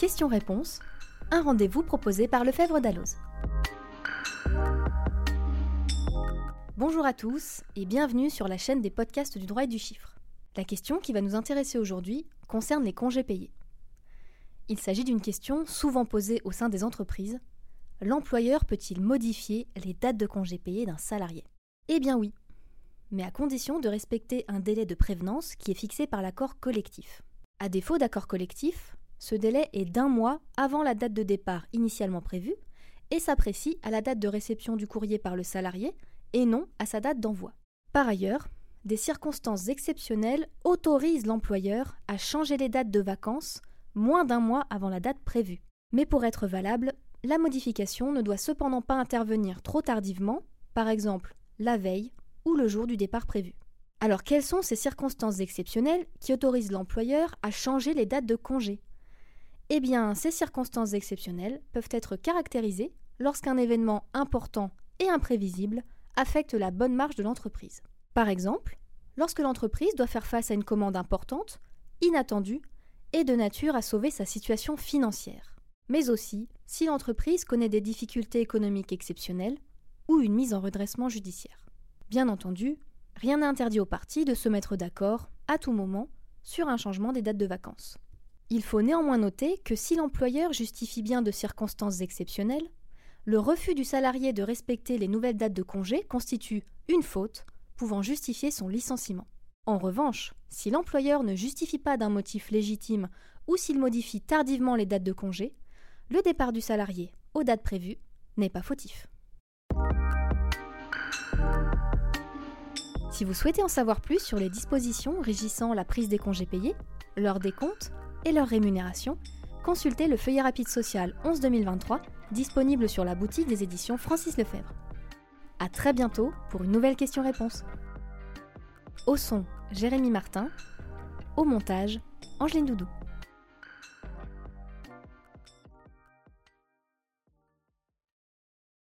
Question-réponse, un rendez-vous proposé par Lefebvre d'Alloz. Bonjour à tous et bienvenue sur la chaîne des podcasts du droit et du chiffre. La question qui va nous intéresser aujourd'hui concerne les congés payés. Il s'agit d'une question souvent posée au sein des entreprises. L'employeur peut-il modifier les dates de congés payés d'un salarié? Eh bien oui, mais à condition de respecter un délai de prévenance qui est fixé par l'accord collectif. À défaut d'accord collectif, ce délai est d'un mois avant la date de départ initialement prévue et s'apprécie à la date de réception du courrier par le salarié et non à sa date d'envoi. Par ailleurs, des circonstances exceptionnelles autorisent l'employeur à changer les dates de vacances moins d'un mois avant la date prévue. Mais pour être valable, la modification ne doit cependant pas intervenir trop tardivement, par exemple la veille ou le jour du départ prévu. Alors quelles sont ces circonstances exceptionnelles qui autorisent l'employeur à changer les dates de congé? Eh bien, ces circonstances exceptionnelles peuvent être caractérisées lorsqu'un événement important et imprévisible affecte la bonne marge de l'entreprise. Par exemple, lorsque l'entreprise doit faire face à une commande importante, inattendue, et de nature à sauver sa situation financière. Mais aussi si l'entreprise connaît des difficultés économiques exceptionnelles ou une mise en redressement judiciaire. Bien entendu, rien n'interdit aux parties de se mettre d'accord, à tout moment, sur un changement des dates de vacances. Il faut néanmoins noter que si l'employeur justifie bien de circonstances exceptionnelles, le refus du salarié de respecter les nouvelles dates de congé constitue une faute pouvant justifier son licenciement. En revanche, si l'employeur ne justifie pas d'un motif légitime ou s'il modifie tardivement les dates de congé, le départ du salarié aux dates prévues n'est pas fautif. Si vous souhaitez en savoir plus sur les dispositions régissant la prise des congés payés, leur décompte et leur rémunération, consultez le feuillet rapide social 11-2023 disponible sur la boutique des éditions Francis Lefebvre. A très bientôt pour une nouvelle question-réponse. Au son, Jérémy Martin. Au montage, Angeline Doudou.